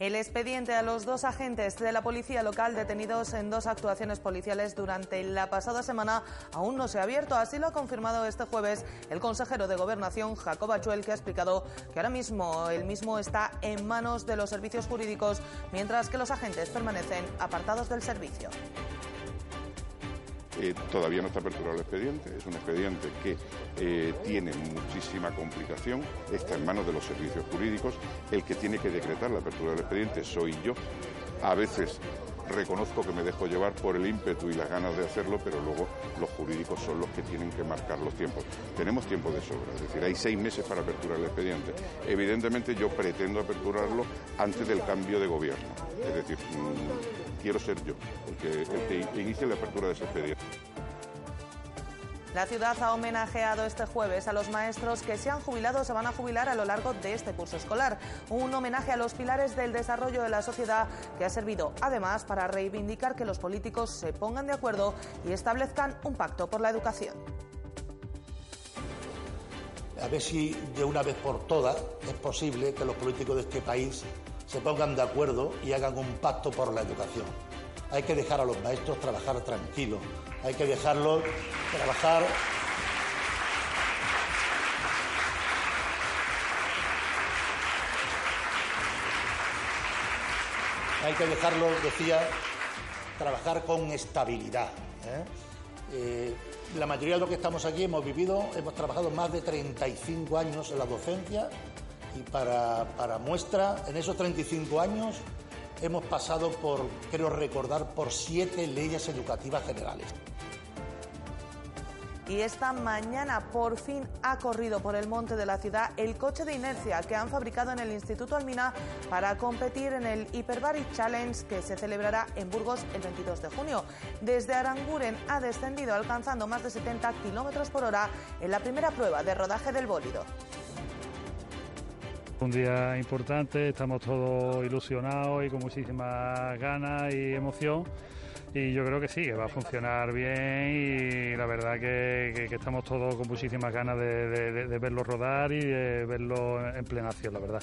El expediente a los dos agentes de la policía local detenidos en dos actuaciones policiales durante la pasada semana aún no se ha abierto. Así lo ha confirmado este jueves el consejero de Gobernación, Jacob Achuel, que ha explicado que ahora mismo el mismo está en manos de los servicios jurídicos, mientras que los agentes permanecen apartados del servicio. Eh, todavía no está aperturado el expediente, es un expediente que eh, tiene muchísima complicación, está en manos de los servicios jurídicos, el que tiene que decretar la apertura del expediente soy yo. A veces reconozco que me dejo llevar por el ímpetu y las ganas de hacerlo, pero luego los jurídicos son los que tienen que marcar los tiempos. Tenemos tiempo de sobra, es decir, hay seis meses para aperturar el expediente. Evidentemente yo pretendo aperturarlo antes del cambio de gobierno, es decir, mm, quiero ser yo el que, el que inicie la apertura de ese expediente. La ciudad ha homenajeado este jueves a los maestros que se han jubilado o se van a jubilar a lo largo de este curso escolar. Un homenaje a los pilares del desarrollo de la sociedad que ha servido además para reivindicar que los políticos se pongan de acuerdo y establezcan un pacto por la educación. A ver si de una vez por todas es posible que los políticos de este país se pongan de acuerdo y hagan un pacto por la educación. Hay que dejar a los maestros trabajar tranquilos, hay que dejarlos trabajar. Hay que dejarlos, decía, trabajar con estabilidad. ¿eh? Eh, la mayoría de los que estamos aquí hemos vivido, hemos trabajado más de 35 años en la docencia y para, para muestra, en esos 35 años hemos pasado por, creo recordar, por siete leyes educativas generales. Y esta mañana por fin ha corrido por el monte de la ciudad el coche de inercia que han fabricado en el Instituto Almina para competir en el Hyperbaric Challenge que se celebrará en Burgos el 22 de junio. Desde Aranguren ha descendido alcanzando más de 70 kilómetros por hora en la primera prueba de rodaje del bólido. Un día importante, estamos todos ilusionados y con muchísimas ganas y emoción y yo creo que sí, que va a funcionar bien y la verdad que, estamos todos con muchísimas ganas de, verlo rodar y de verlo en plena acción, la verdad.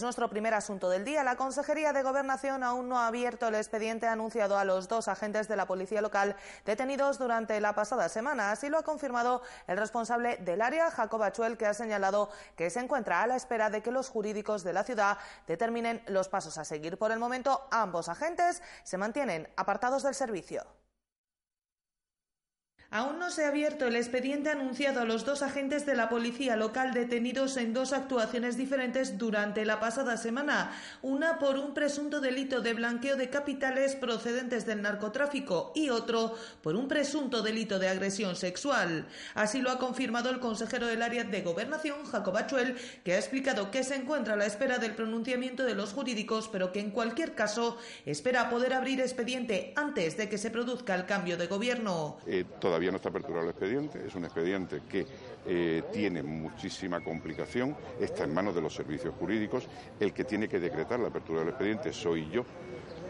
Es nuestro primer asunto del día. La Consejería de Gobernación aún no ha abierto el expediente anunciado a los dos agentes de la Policía Local detenidos durante la pasada semana. Así lo ha confirmado el responsable del área, Jacob Achuel, que ha señalado que se encuentra a la espera de que los jurídicos de la ciudad determinen los pasos a seguir. Por el momento, ambos agentes se mantienen apartados del servicio. Aún no se ha abierto el expediente anunciado a los dos agentes de la policía local detenidos en dos actuaciones diferentes durante la pasada semana, una por un presunto delito de blanqueo de capitales procedentes del narcotráfico y otro por un presunto delito de agresión sexual. Así lo ha confirmado el consejero del área de gobernación, Jacob Achuel, que ha explicado que se encuentra a la espera del pronunciamiento de los jurídicos, pero que en cualquier caso espera poder abrir expediente antes de que se produzca el cambio de gobierno. Eh, no está aperturado el expediente, es un expediente que eh, tiene muchísima complicación, está en manos de los servicios jurídicos, el que tiene que decretar la apertura del expediente soy yo.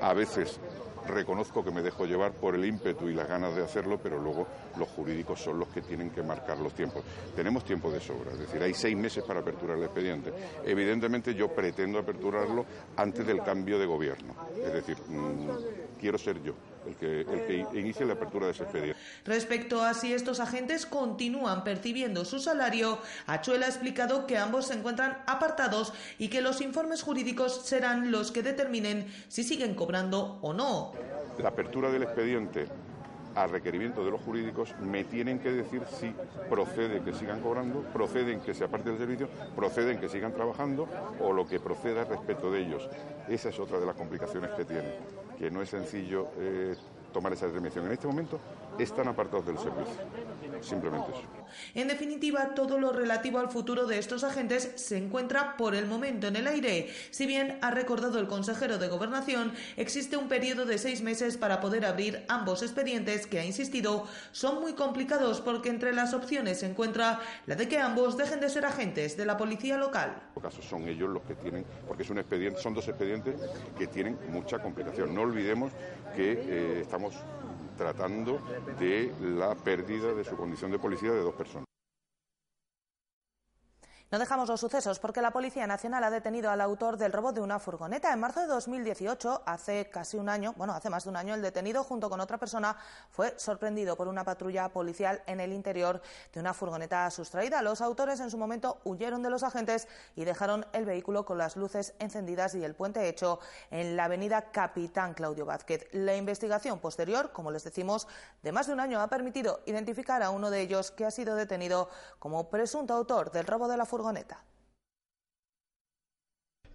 A veces reconozco que me dejo llevar por el ímpetu y las ganas de hacerlo, pero luego los jurídicos son los que tienen que marcar los tiempos. Tenemos tiempo de sobra, es decir, hay seis meses para aperturar el expediente. Evidentemente yo pretendo aperturarlo antes del cambio de gobierno, es decir, mm, quiero ser yo el que, el que inicie la apertura de ese expediente. Respecto a si estos agentes continúan percibiendo su salario, Achuel ha explicado que ambos se encuentran apartados y que los informes jurídicos serán los que determinen si siguen cobrando o no. La apertura del expediente a requerimiento de los jurídicos me tienen que decir si procede que sigan cobrando, proceden que se aparte del servicio, proceden que sigan trabajando o lo que proceda respecto de ellos. Esa es otra de las complicaciones que tienen, que no es sencillo eh, tomar esa determinación. En este momento están apartados del servicio. Simplemente eso. En definitiva, todo lo relativo al futuro de estos agentes se encuentra por el momento en el aire. Si bien ha recordado el consejero de Gobernación, existe un periodo de seis meses para poder abrir ambos expedientes que, ha insistido, son muy complicados porque entre las opciones se encuentra la de que ambos dejen de ser agentes de la policía local. En caso son ellos los que tienen, porque es un expediente, son dos expedientes que tienen mucha complicación. No olvidemos que eh, estamos tratando de la pérdida de su condición de policía de dos personas. No dejamos los sucesos porque la Policía Nacional ha detenido al autor del robo de una furgoneta. En marzo de 2018, hace casi un año, bueno, hace más de un año, el detenido junto con otra persona fue sorprendido por una patrulla policial en el interior de una furgoneta sustraída. Los autores en su momento huyeron de los agentes y dejaron el vehículo con las luces encendidas y el puente hecho en la avenida Capitán Claudio Vázquez. La investigación posterior, como les decimos, de más de un año ha permitido identificar a uno de ellos que ha sido detenido como presunto autor del robo de la furgoneta furgoneta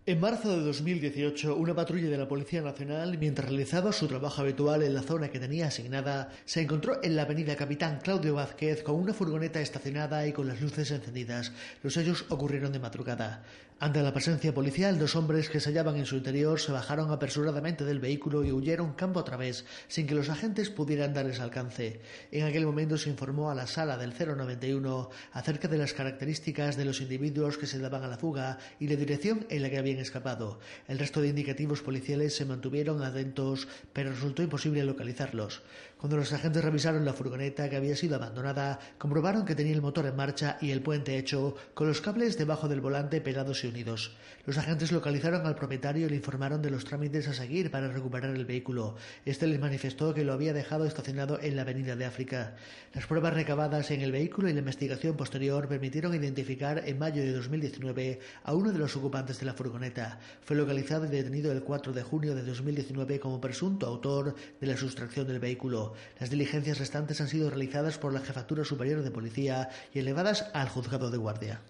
en marzo de 2018, una patrulla de la Policía Nacional, mientras realizaba su trabajo habitual en la zona que tenía asignada, se encontró en la avenida Capitán Claudio Vázquez con una furgoneta estacionada y con las luces encendidas. Los hechos ocurrieron de madrugada. Ante la presencia policial, dos hombres que se hallaban en su interior se bajaron apresuradamente del vehículo y huyeron campo a través, sin que los agentes pudieran darles alcance. En aquel momento se informó a la sala del 091 acerca de las características de los individuos que se daban a la fuga y la dirección en la que habían escapado. El resto de indicativos policiales se mantuvieron atentos, pero resultó imposible localizarlos. Cuando los agentes revisaron la furgoneta que había sido abandonada, comprobaron que tenía el motor en marcha y el puente hecho, con los cables debajo del volante pegados y unidos. Los agentes localizaron al propietario y le informaron de los trámites a seguir para recuperar el vehículo. Este les manifestó que lo había dejado estacionado en la Avenida de África. Las pruebas recabadas en el vehículo y la investigación posterior permitieron identificar en mayo de 2019 a uno de los ocupantes de la furgoneta. Fue localizado y detenido el 4 de junio de 2019 como presunto autor de la sustracción del vehículo. Las diligencias restantes han sido realizadas por la Jefatura Superior de Policía y elevadas al Juzgado de Guardia.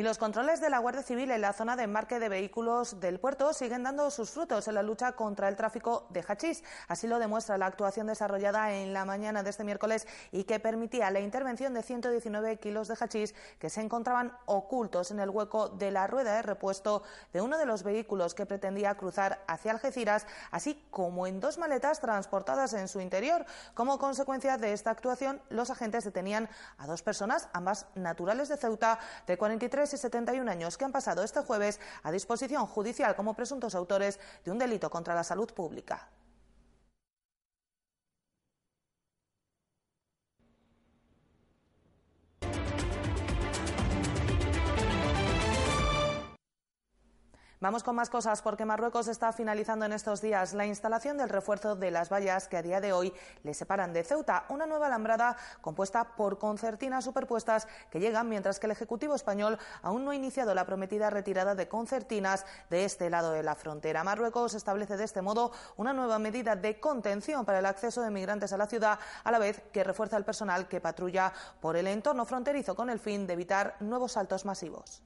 Y los controles de la Guardia Civil en la zona de embarque de vehículos del puerto siguen dando sus frutos en la lucha contra el tráfico de hachís. Así lo demuestra la actuación desarrollada en la mañana de este miércoles y que permitía la intervención de 119 kilos de hachís que se encontraban ocultos en el hueco de la rueda de repuesto de uno de los vehículos que pretendía cruzar hacia Algeciras, así como en dos maletas transportadas en su interior. Como consecuencia de esta actuación, los agentes detenían a dos personas, ambas naturales de Ceuta, de 43 y 71 años que han pasado este jueves a disposición judicial como presuntos autores de un delito contra la salud pública. Vamos con más cosas porque Marruecos está finalizando en estos días la instalación del refuerzo de las vallas que a día de hoy le separan de Ceuta, una nueva alambrada compuesta por concertinas superpuestas que llegan mientras que el Ejecutivo español aún no ha iniciado la prometida retirada de concertinas de este lado de la frontera. Marruecos establece de este modo una nueva medida de contención para el acceso de migrantes a la ciudad, a la vez que refuerza el personal que patrulla por el entorno fronterizo con el fin de evitar nuevos saltos masivos.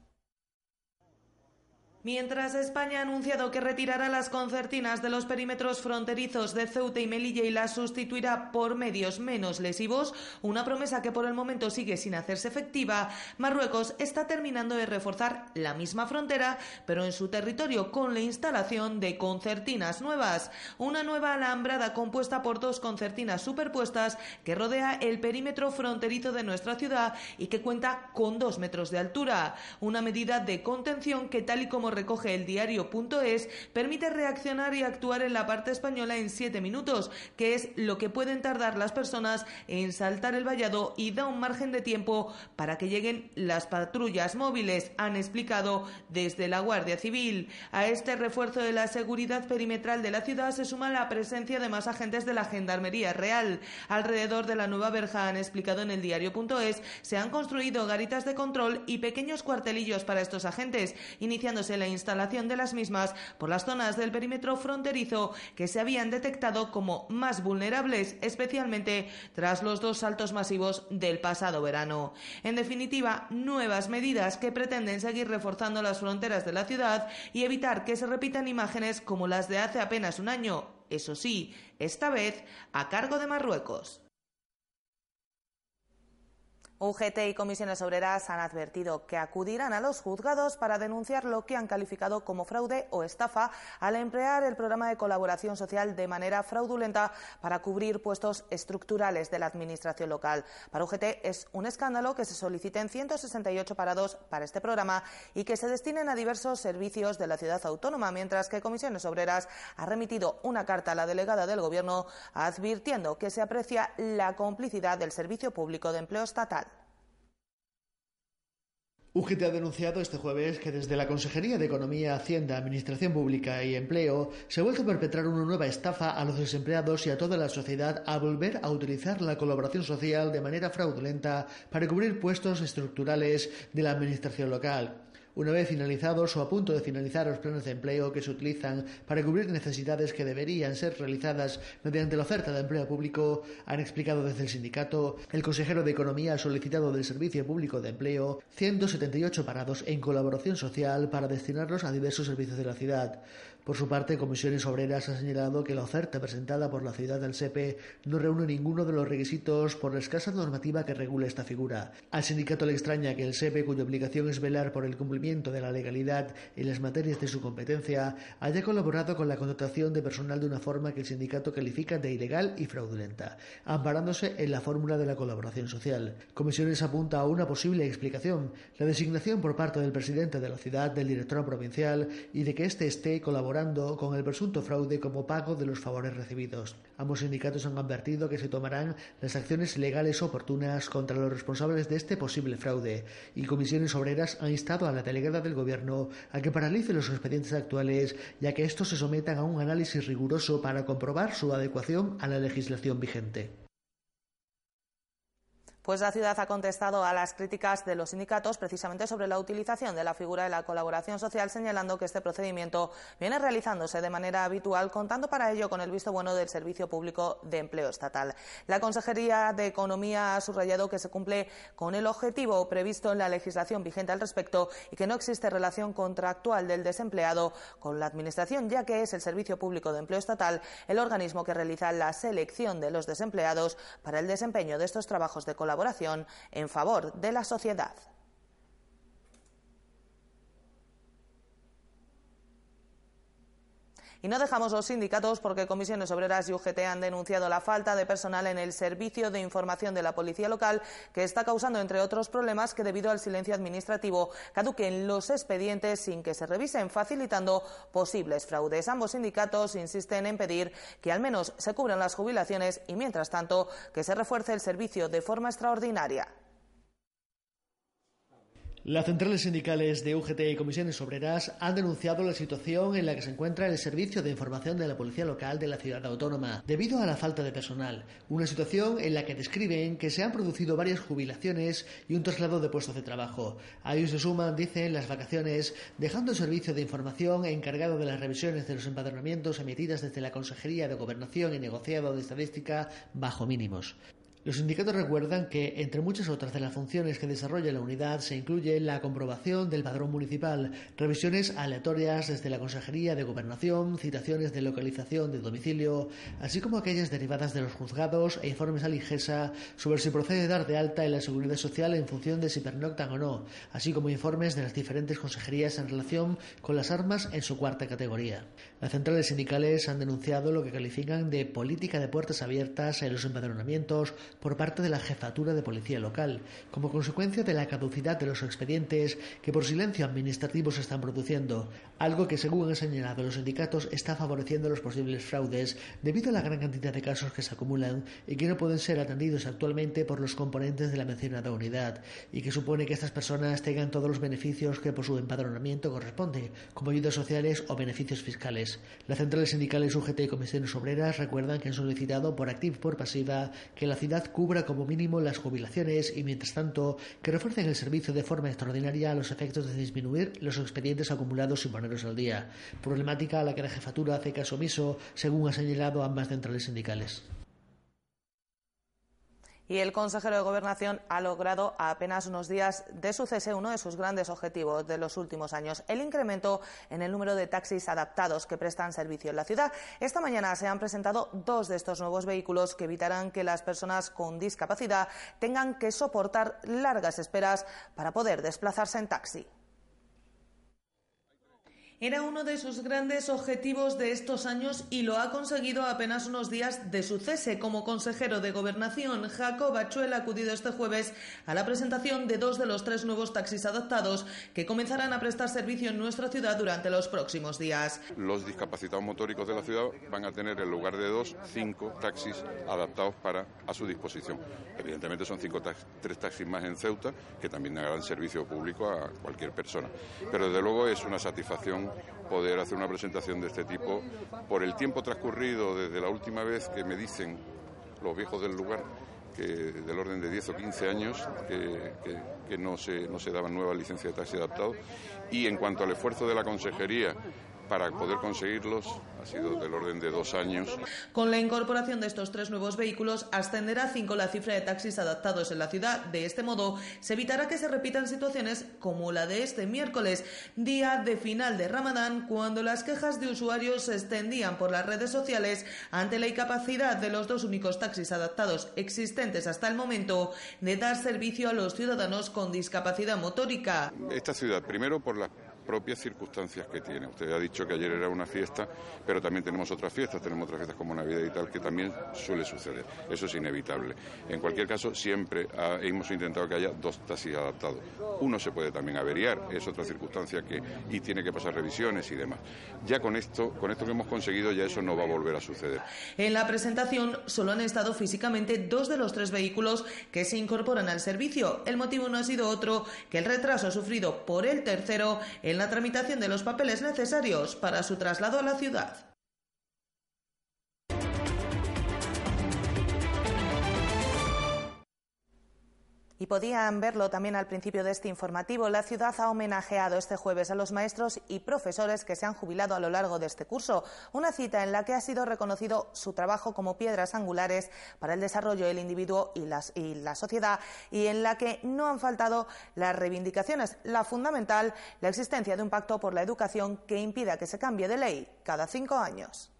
Mientras España ha anunciado que retirará las concertinas de los perímetros fronterizos de Ceuta y Melilla y las sustituirá por medios menos lesivos, una promesa que por el momento sigue sin hacerse efectiva, Marruecos está terminando de reforzar la misma frontera, pero en su territorio con la instalación de concertinas nuevas. Una nueva alambrada compuesta por dos concertinas superpuestas que rodea el perímetro fronterizo de nuestra ciudad y que cuenta con dos metros de altura. Una medida de contención que, tal y como recoge el diario.es, permite reaccionar y actuar en la parte española en siete minutos, que es lo que pueden tardar las personas en saltar el vallado y da un margen de tiempo para que lleguen las patrullas móviles, han explicado desde la Guardia Civil. A este refuerzo de la seguridad perimetral de la ciudad se suma la presencia de más agentes de la Gendarmería Real. Alrededor de la nueva verja, han explicado en el diario.es, se han construido garitas de control y pequeños cuartelillos para estos agentes, iniciándose la la instalación de las mismas por las zonas del perímetro fronterizo que se habían detectado como más vulnerables, especialmente tras los dos saltos masivos del pasado verano. En definitiva, nuevas medidas que pretenden seguir reforzando las fronteras de la ciudad y evitar que se repitan imágenes como las de hace apenas un año, eso sí, esta vez a cargo de Marruecos. UGT y comisiones obreras han advertido que acudirán a los juzgados para denunciar lo que han calificado como fraude o estafa al emplear el programa de colaboración social de manera fraudulenta para cubrir puestos estructurales de la administración local. Para UGT es un escándalo que se soliciten 168 parados para este programa y que se destinen a diversos servicios de la ciudad autónoma, mientras que comisiones obreras ha remitido una carta a la delegada del Gobierno advirtiendo que se aprecia la complicidad del Servicio Público de Empleo Estatal. UGT ha denunciado este jueves que desde la Consejería de Economía, Hacienda, Administración Pública y Empleo se ha vuelto a perpetrar una nueva estafa a los desempleados y a toda la sociedad a volver a utilizar la colaboración social de manera fraudulenta para cubrir puestos estructurales de la Administración local. Una vez finalizados o a punto de finalizar los planes de empleo que se utilizan para cubrir necesidades que deberían ser realizadas mediante la oferta de empleo público, han explicado desde el sindicato, el consejero de Economía ha solicitado del Servicio Público de Empleo 178 parados en colaboración social para destinarlos a diversos servicios de la ciudad. Por su parte, Comisiones Obreras ha señalado que la oferta presentada por la ciudad del SEPE no reúne ninguno de los requisitos por la escasa normativa que regula esta figura. Al sindicato le extraña que el SEPE, cuya obligación es velar por el cumplimiento de la legalidad en las materias de su competencia, haya colaborado con la contratación de personal de una forma que el sindicato califica de ilegal y fraudulenta, amparándose en la fórmula de la colaboración social. Comisiones apunta a una posible explicación, la designación por parte del presidente de la ciudad del director provincial y de que éste esté colaborando con el presunto fraude como pago de los favores recibidos. Ambos sindicatos han advertido que se tomarán las acciones legales oportunas contra los responsables de este posible fraude y comisiones obreras han instado a la delegada del Gobierno a que paralice los expedientes actuales ya que estos se sometan a un análisis riguroso para comprobar su adecuación a la legislación vigente. Pues la ciudad ha contestado a las críticas de los sindicatos precisamente sobre la utilización de la figura de la colaboración social, señalando que este procedimiento viene realizándose de manera habitual, contando para ello con el visto bueno del Servicio Público de Empleo Estatal. La Consejería de Economía ha subrayado que se cumple con el objetivo previsto en la legislación vigente al respecto y que no existe relación contractual del desempleado con la Administración, ya que es el Servicio Público de Empleo Estatal el organismo que realiza la selección de los desempleados para el desempeño de estos trabajos de colaboración colaboración en favor de la sociedad. Y no dejamos los sindicatos porque Comisiones Obreras y UGT han denunciado la falta de personal en el servicio de información de la policía local que está causando, entre otros problemas, que debido al silencio administrativo caduquen los expedientes sin que se revisen, facilitando posibles fraudes. Ambos sindicatos insisten en pedir que al menos se cubran las jubilaciones y, mientras tanto, que se refuerce el servicio de forma extraordinaria. Las centrales sindicales de UGT y comisiones obreras han denunciado la situación en la que se encuentra el servicio de información de la Policía Local de la ciudad autónoma, debido a la falta de personal. Una situación en la que describen que se han producido varias jubilaciones y un traslado de puestos de trabajo. A ellos se suman, dicen, las vacaciones, dejando el servicio de información encargado de las revisiones de los empadronamientos emitidas desde la Consejería de Gobernación y Negociado de Estadística bajo mínimos. Los sindicatos recuerdan que, entre muchas otras de las funciones que desarrolla la unidad, se incluye la comprobación del padrón municipal, revisiones aleatorias desde la Consejería de Gobernación, citaciones de localización de domicilio, así como aquellas derivadas de los juzgados e informes a Ligesa sobre si procede dar de alta en la seguridad social en función de si pernoctan o no, así como informes de las diferentes consejerías en relación con las armas en su cuarta categoría. Las centrales sindicales han denunciado lo que califican de política de puertas abiertas en los empadronamientos, por parte de la jefatura de policía local, como consecuencia de la caducidad de los expedientes que por silencio administrativo se están produciendo, algo que según han señalado los sindicatos está favoreciendo los posibles fraudes debido a la gran cantidad de casos que se acumulan y que no pueden ser atendidos actualmente por los componentes de la mencionada unidad, y que supone que estas personas tengan todos los beneficios que por su empadronamiento corresponde, como ayudas sociales o beneficios fiscales Las centrales sindicales UGT y comisiones obreras recuerdan que han solicitado por activa y por pasiva que la ciudad cubra como mínimo las jubilaciones y, mientras tanto, que refuercen el servicio de forma extraordinaria a los efectos de disminuir los expedientes acumulados sin ponerlos al día. Problemática a la que la jefatura hace caso omiso, según ha señalado ambas centrales sindicales y el consejero de Gobernación ha logrado a apenas unos días de su cese uno de sus grandes objetivos de los últimos años, el incremento en el número de taxis adaptados que prestan servicio en la ciudad. Esta mañana se han presentado dos de estos nuevos vehículos que evitarán que las personas con discapacidad tengan que soportar largas esperas para poder desplazarse en taxi. Era uno de sus grandes objetivos de estos años y lo ha conseguido apenas unos días de su cese como consejero de Gobernación. Jacob Achuel ha acudido este jueves a la presentación de dos de los tres nuevos taxis adaptados que comenzarán a prestar servicio en nuestra ciudad durante los próximos días. Los discapacitados motóricos de la ciudad van a tener en lugar de dos, cinco taxis adaptados para a su disposición. Evidentemente son cinco tres taxis más en Ceuta que también darán servicio público a cualquier persona. Pero desde luego es una satisfacción poder hacer una presentación de este tipo por el tiempo transcurrido desde la última vez que me dicen los viejos del lugar que del orden de 10 o 15 años que, no, se, no se daban nuevas licencias de taxi adaptado. Y en cuanto al esfuerzo de la consejería para poder conseguirlos ha sido del orden de dos años. Con la incorporación de estos tres nuevos vehículos, ascenderá a cinco la cifra de taxis adaptados en la ciudad. De este modo, se evitará que se repitan situaciones como la de este miércoles, día de final de Ramadán, cuando las quejas de usuarios se extendían por las redes sociales ante la incapacidad de los dos únicos taxis adaptados existentes hasta el momento de dar servicio a los ciudadanos con discapacidad motórica. Esta ciudad, primero por la propias circunstancias que tiene. Usted ha dicho que ayer era una fiesta, pero también tenemos otras fiestas, tenemos otras fiestas como Navidad y tal, que también suele suceder. Eso es inevitable. En cualquier caso, siempre hemos intentado que haya dos taxis adaptados. Uno se puede también averiar, es otra circunstancia que y tiene que pasar revisiones y demás. Ya con esto, con esto que hemos conseguido, ya eso no va a volver a suceder. En la presentación solo han estado físicamente dos de los tres vehículos que se incorporan al servicio. El motivo no ha sido otro que el retraso sufrido por el tercero, en la tramitación de los papeles necesarios para su traslado a la ciudad. Y podían verlo también al principio de este informativo. La ciudad ha homenajeado este jueves a los maestros y profesores que se han jubilado a lo largo de este curso. Una cita en la que ha sido reconocido su trabajo como piedras angulares para el desarrollo del individuo y, y la sociedad y en la que no han faltado las reivindicaciones. La fundamental, la existencia de un pacto por la educación que impida que se cambie de ley cada cinco años.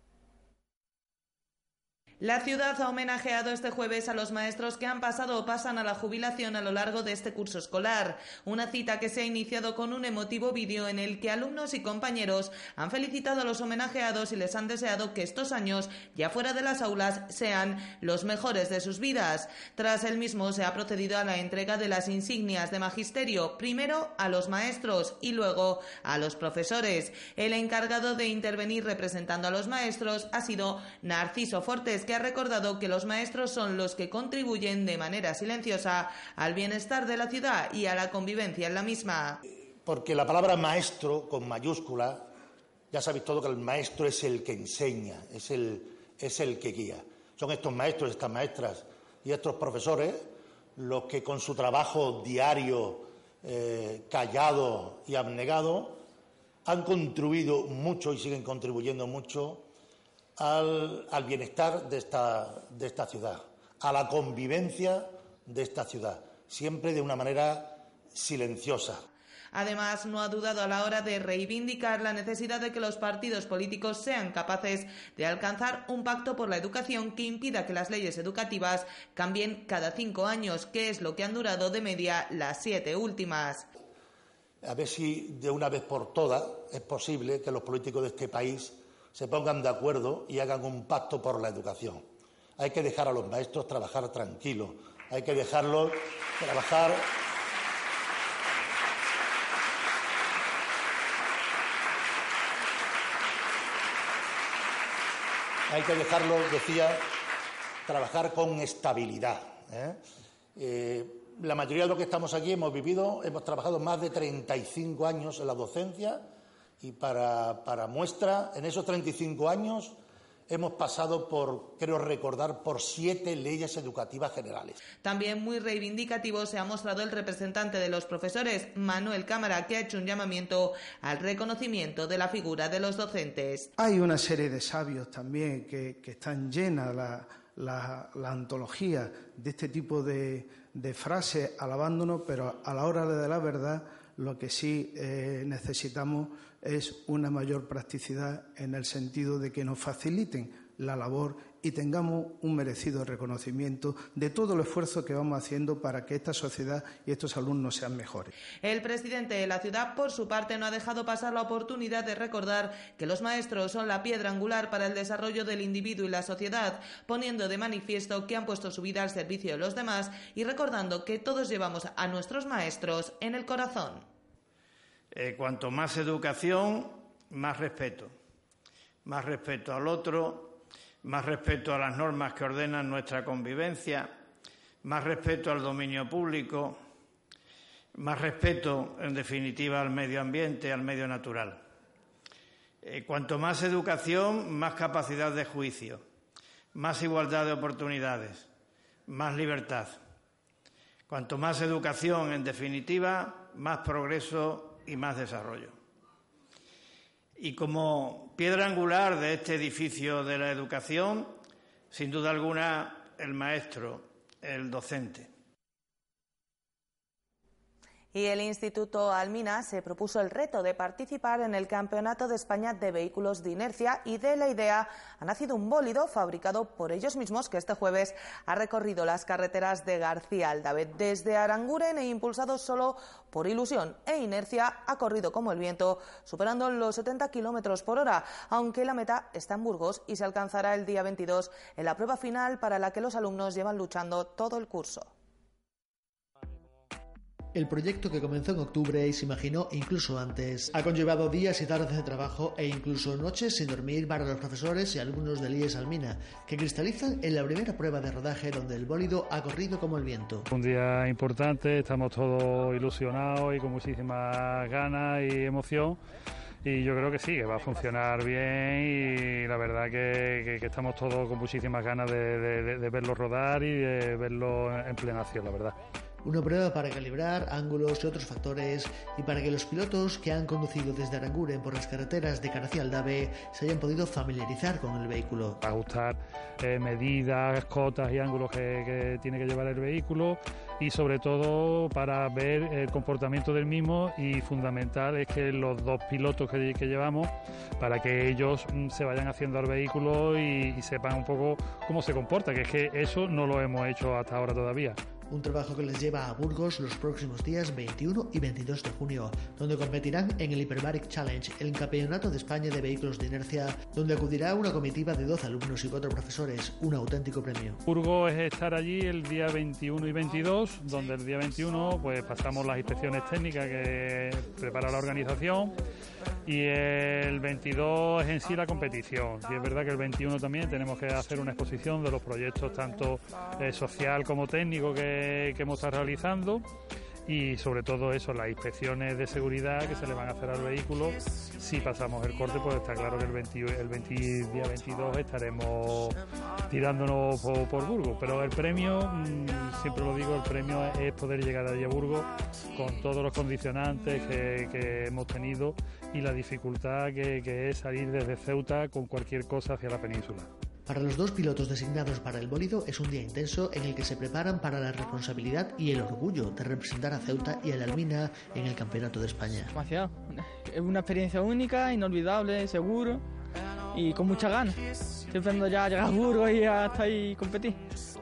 La ciudad ha homenajeado este jueves a los maestros que han pasado o pasan a la jubilación a lo largo de este curso escolar. Una cita que se ha iniciado con un emotivo vídeo en el que alumnos y compañeros han felicitado a los homenajeados y les han deseado que estos años, ya fuera de las aulas, sean los mejores de sus vidas. Tras el mismo se ha procedido a la entrega de las insignias de magisterio, primero a los maestros y luego a los profesores. El encargado de intervenir representando a los maestros ha sido Narciso Fortes, que ha recordado que los maestros son los que contribuyen de manera silenciosa al bienestar de la ciudad y a la convivencia en la misma. Porque la palabra maestro, con mayúscula, ya sabéis todo que el maestro es el que enseña, es el, es el que guía. Son estos maestros, estas maestras y estos profesores los que con su trabajo diario, eh, callado y abnegado, han contribuido mucho y siguen contribuyendo mucho al, bienestar de esta, de esta ciudad, a la convivencia de esta ciudad, siempre de una manera silenciosa. Además, no ha dudado a la hora de reivindicar la necesidad de que los partidos políticos sean capaces de alcanzar un pacto por la educación que impida que las leyes educativas cambien cada cinco años, que es lo que han durado de media las siete últimas. A ver si de una vez por todas es posible que los políticos de este país se pongan de acuerdo y hagan un pacto por la educación. Hay que dejar a los maestros trabajar tranquilos, hay que dejarlos trabajar hay que dejarlos, decía, trabajar con estabilidad. ¿eh? Eh, la mayoría de los que estamos aquí hemos vivido, hemos trabajado más de 35 años en la docencia Y para, para muestra, en esos 35 años hemos pasado por, creo recordar, por siete leyes educativas generales. También muy reivindicativo se ha mostrado el representante de los profesores, Manuel Cámara, que ha hecho un llamamiento al reconocimiento de la figura de los docentes. Hay una serie de sabios también que, están llenas la, la, antología de este tipo de, frases alabándonos, pero a la hora de la verdad lo que sí eh, necesitamos es una mayor practicidad en el sentido de que nos faciliten la labor y tengamos un merecido reconocimiento de todo el esfuerzo que vamos haciendo para que esta sociedad y estos alumnos sean mejores. El presidente de la ciudad, por su parte, no ha dejado pasar la oportunidad de recordar que los maestros son la piedra angular para el desarrollo del individuo y la sociedad, poniendo de manifiesto que han puesto su vida al servicio de los demás y recordando que todos llevamos a nuestros maestros en el corazón. Eh, cuanto más educación, más respeto. Más respeto al otro, más respeto a las normas que ordenan nuestra convivencia, más respeto al dominio público, más respeto, en definitiva, al medio ambiente, al medio natural. Eh, cuanto más educación, más capacidad de juicio, más igualdad de oportunidades, más libertad. Cuanto más educación, en definitiva, más progreso y más desarrollo. Y como piedra angular de este edificio de la educación, sin duda alguna, el maestro, el docente. Y el Instituto Almina se propuso el reto de participar en el Campeonato de España de Vehículos de Inercia y de la idea ha nacido un bólido fabricado por ellos mismos que este jueves ha recorrido las carreteras de García Aldave. Desde Aranguren e impulsado solo por ilusión e inercia ha corrido como el viento, superando los 70 kilómetros por hora, aunque la meta está en Burgos y se alcanzará el día 22 en la prueba final para la que los alumnos llevan luchando todo el curso. El proyecto que comenzó en octubre y se imaginó incluso antes ha conllevado días y tardes de trabajo e incluso noches sin dormir para los profesores y alumnos del IES Almina, que cristalizan en la primera prueba de rodaje donde el bólido ha corrido como el viento. Un día importante, estamos todos ilusionados y con muchísimas ganas y emoción y yo creo que sí, que va a funcionar bien y la verdad que, estamos todos con muchísimas ganas de, de verlo rodar y de verlo en plena acción, la verdad una prueba para calibrar ángulos y otros factores y para que los pilotos que han conducido desde Aranguren por las carreteras de Cara Aldave se hayan podido familiarizar con el vehículo. Ajustar eh, medidas, cotas y ángulos que, tiene que llevar el vehículo y sobre todo para ver el comportamiento del mismo y fundamental es que los dos pilotos que, llevamos para que ellos mm, se vayan haciendo al vehículo y, y sepan un poco cómo se comporta, que es que eso no lo hemos hecho hasta ahora todavía un trabajo que les lleva a Burgos los próximos días 21 y 22 de junio, donde competirán en el Hyperbaric Challenge, el Campeonato de España de Vehículos de Inercia, donde acudirá una comitiva de 12 alumnos y 4 profesores, un auténtico premio. Burgos es estar allí el día 21 y 22, donde el día 21 pues pasamos las inspecciones técnicas que prepara la organización y el 22 es en sí la competición. Y es verdad que el 21 también tenemos que hacer una exposición de los proyectos tanto eh, social como técnico que, que hemos estado realizando y sobre todo eso, las inspecciones de seguridad que se le van a hacer al vehículo. Si pasamos el corte, pues está claro que el, 20, el día 22 estaremos tirándonos por, Burgos. Pero el premio, mm, siempre lo digo, el premio es poder llegar allí a Burgos con todos los condicionantes que, hemos tenido y la dificultad que es salir desde Ceuta con cualquier cosa hacia la península. Para los dos pilotos designados para el bólido es un día intenso en el que se preparan para la responsabilidad y el orgullo de representar a Ceuta y a la Almina en el Campeonato de España. Demasiado. Es una experiencia única, inolvidable, seguro y con mucha ganas. Estoy esperando ya llegar a Burgos y hasta ahí competir.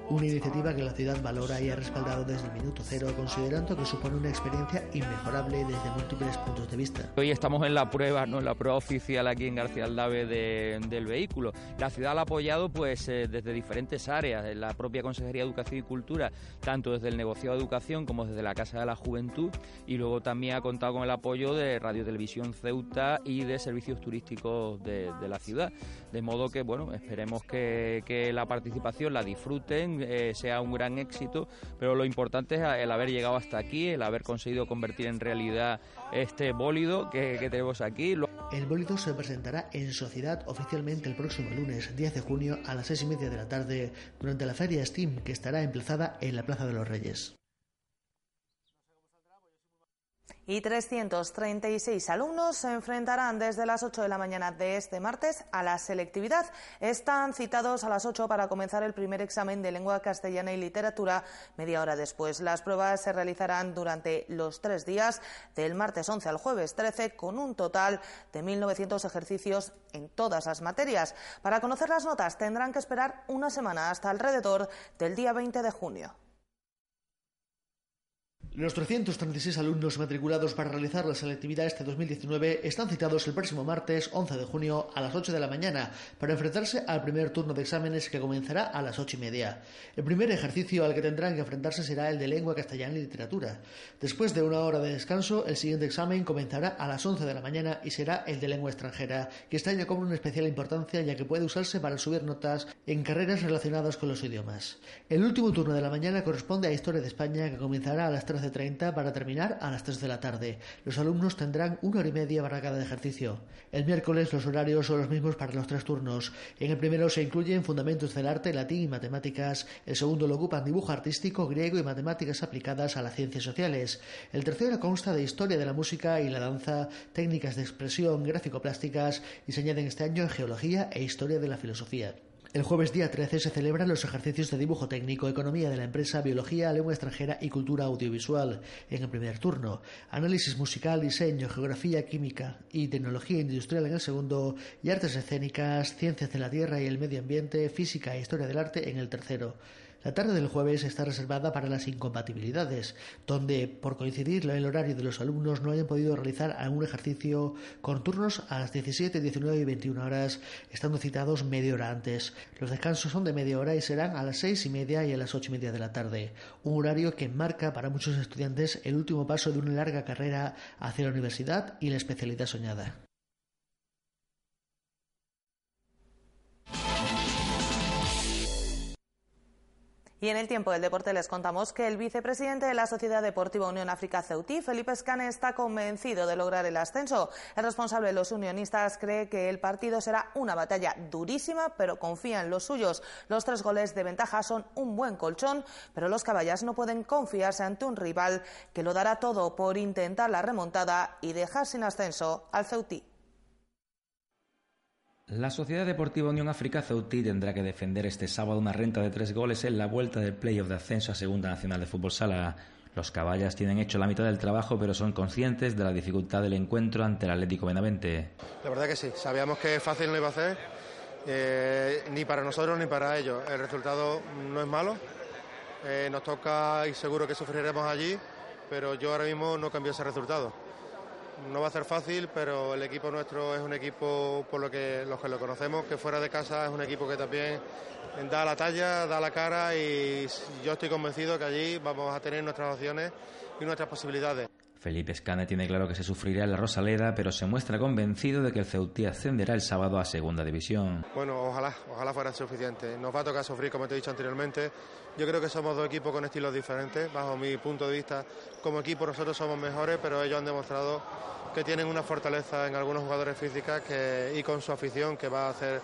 Una iniciativa que la ciudad valora y ha respaldado desde el minuto cero, considerando que supone una experiencia inmejorable desde múltiples puntos de vista. Hoy estamos en la prueba, ¿no? en la prueba oficial aquí en García Aldave del vehículo. La ciudad la ha apoyado pues eh, desde diferentes áreas, la propia Consejería de Educación y Cultura, tanto desde el negociado de educación como desde la Casa de la Juventud, y luego también ha contado con el apoyo de Radio Televisión Ceuta y de servicios turísticos de, la ciudad. De modo que, bueno, esperemos que, que la participación la disfruten eh, sea un gran éxito, pero lo importante es el haber llegado hasta aquí, el haber conseguido convertir en realidad este bólido que, tenemos aquí. El bólido se presentará en sociedad oficialmente el próximo lunes 10 de junio a las seis y media de la tarde durante la feria Steam que estará emplazada en la Plaza de los Reyes y 336 alumnos se enfrentarán desde las 8 de la mañana de este martes a la selectividad. Están citados a las 8 para comenzar el primer examen de lengua castellana y literatura media hora después. Las pruebas se realizarán durante los tres días, del martes 11 al jueves 13, con un total de 1.900 ejercicios en todas las materias. Para conocer las notas tendrán que esperar una semana hasta alrededor del día 20 de junio. Los 336 alumnos matriculados para realizar la selectividad este 2019 están citados el próximo martes 11 de junio a las 8 de la mañana para enfrentarse al primer turno de exámenes que comenzará a las 8 y media. El primer ejercicio al que tendrán que enfrentarse será el de lengua castellana y literatura. Después de una hora de descanso, el siguiente examen comenzará a las 11 de la mañana y será el de lengua extranjera, que este año cobra una especial importancia ya que puede usarse para subir notas en carreras relacionadas con los idiomas. El último turno de la mañana corresponde a Historia de España, que comenzará a las 13 30 para terminar a las 3 de la tarde. Los alumnos tendrán una hora y media para cada ejercicio. El miércoles los horarios son los mismos para los tres turnos. En el primero se incluyen fundamentos del arte, latín y matemáticas. El segundo lo ocupan dibujo artístico, griego y matemáticas aplicadas a las ciencias sociales. El tercero consta de historia de la música y la danza, técnicas de expresión gráfico-plásticas y se añaden este año geología e historia de la filosofía. El jueves día 13 se celebran los ejercicios de dibujo técnico, economía de la empresa, biología, lengua extranjera y cultura audiovisual. En el primer turno, análisis musical, diseño, geografía, química y tecnología industrial en el segundo, y artes escénicas, ciencias de la tierra y el medio ambiente, física e historia del arte en el tercero. La tarde del jueves está reservada para las incompatibilidades, donde, por coincidir el horario de los alumnos, no hayan podido realizar algún ejercicio con turnos a las 17, 19 y 21 horas, estando citados media hora antes. Los descansos son de media hora y serán a las seis y media y a las ocho y media de la tarde, un horario que marca para muchos estudiantes el último paso de una larga carrera hacia la universidad y la especialidad soñada. Y en el tiempo del deporte les contamos que el vicepresidente de la Sociedad Deportiva Unión África Ceutí, Felipe Escane, está convencido de lograr el ascenso. El responsable de los unionistas cree que el partido será una batalla durísima, pero confía en los suyos. Los tres goles de ventaja son un buen colchón, pero los caballas no pueden confiarse ante un rival que lo dará todo por intentar la remontada y dejar sin ascenso al Ceutí. La Sociedad Deportiva Unión África Ceutí tendrá que defender este sábado una renta de tres goles en la vuelta del playoff de ascenso a Segunda Nacional de Fútbol Sala. Los caballas tienen hecho la mitad del trabajo, pero son conscientes de la dificultad del encuentro ante el Atlético Benavente. La verdad que sí, sabíamos que fácil no iba a ser, eh, ni para nosotros ni para ellos. El resultado no es malo, eh, nos toca y seguro que sufriremos allí, pero yo ahora mismo no cambio ese resultado no va a ser fácil, pero el equipo nuestro es un equipo, por lo que los que lo conocemos, que fuera de casa es un equipo que también da la talla, da la cara y yo estoy convencido que allí vamos a tener nuestras opciones y nuestras posibilidades. Felipe Escane tiene claro que se sufrirá en la Rosaleda, pero se muestra convencido de que el Ceutí ascenderá el sábado a Segunda División. Bueno, ojalá, ojalá fuera suficiente. Nos va a tocar sufrir, como te he dicho anteriormente. Yo creo que somos dos equipos con estilos diferentes. Bajo mi punto de vista, como equipo nosotros somos mejores, pero ellos han demostrado que tienen una fortaleza en algunos jugadores físicas que, y con su afición que va a hacer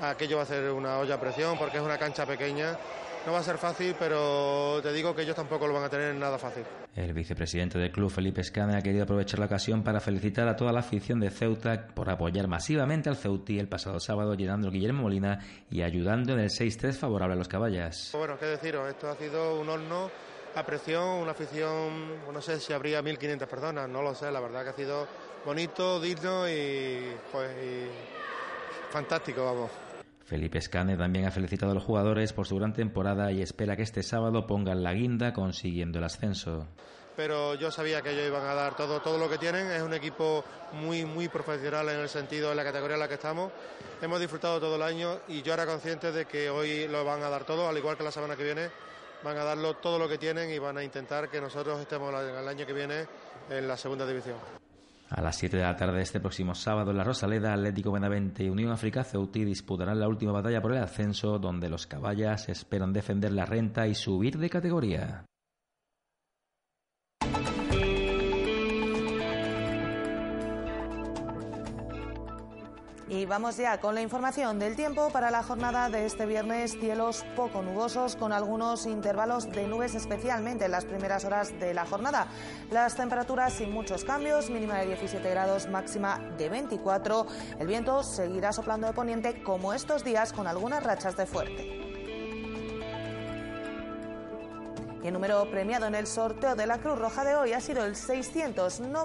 aquello va a ser una olla a presión porque es una cancha pequeña. No va a ser fácil, pero te digo que ellos tampoco lo van a tener nada fácil. El vicepresidente del club, Felipe Escane, ha querido aprovechar la ocasión para felicitar a toda la afición de Ceuta por apoyar masivamente al Ceutí el pasado sábado, llenando el Guillermo Molina y ayudando en el 6-3 favorable a los caballas. Bueno, qué deciros, esto ha sido un horno a presión, una afición, no sé si habría 1.500 personas, no lo sé, la verdad que ha sido bonito, digno y, pues, fantástico, vamos. Felipe Escane también ha felicitado a los jugadores por su gran temporada y espera que este sábado pongan la guinda consiguiendo el ascenso. Pero yo sabía que ellos iban a dar todo, todo lo que tienen. Es un equipo muy, muy profesional en el sentido de la categoría en la que estamos. Hemos disfrutado todo el año y yo era consciente de que hoy lo van a dar todo, al igual que la semana que viene van a darlo todo lo que tienen y van a intentar que nosotros estemos el año que viene en la segunda división. A las 7 de la tarde de este próximo sábado en la Rosaleda, Atlético Benavente y Unión África Ceutí disputarán la última batalla por el ascenso, donde los caballas esperan defender la renta y subir de categoría. Y vamos ya con la información del tiempo para la jornada de este viernes. Cielos poco nubosos con algunos intervalos de nubes, especialmente en las primeras horas de la jornada. Las temperaturas sin muchos cambios, mínima de 17 grados, máxima de 24. El viento seguirá soplando de poniente como estos días con algunas rachas de fuerte. Y el número premiado en el sorteo de la Cruz Roja de hoy ha sido el 691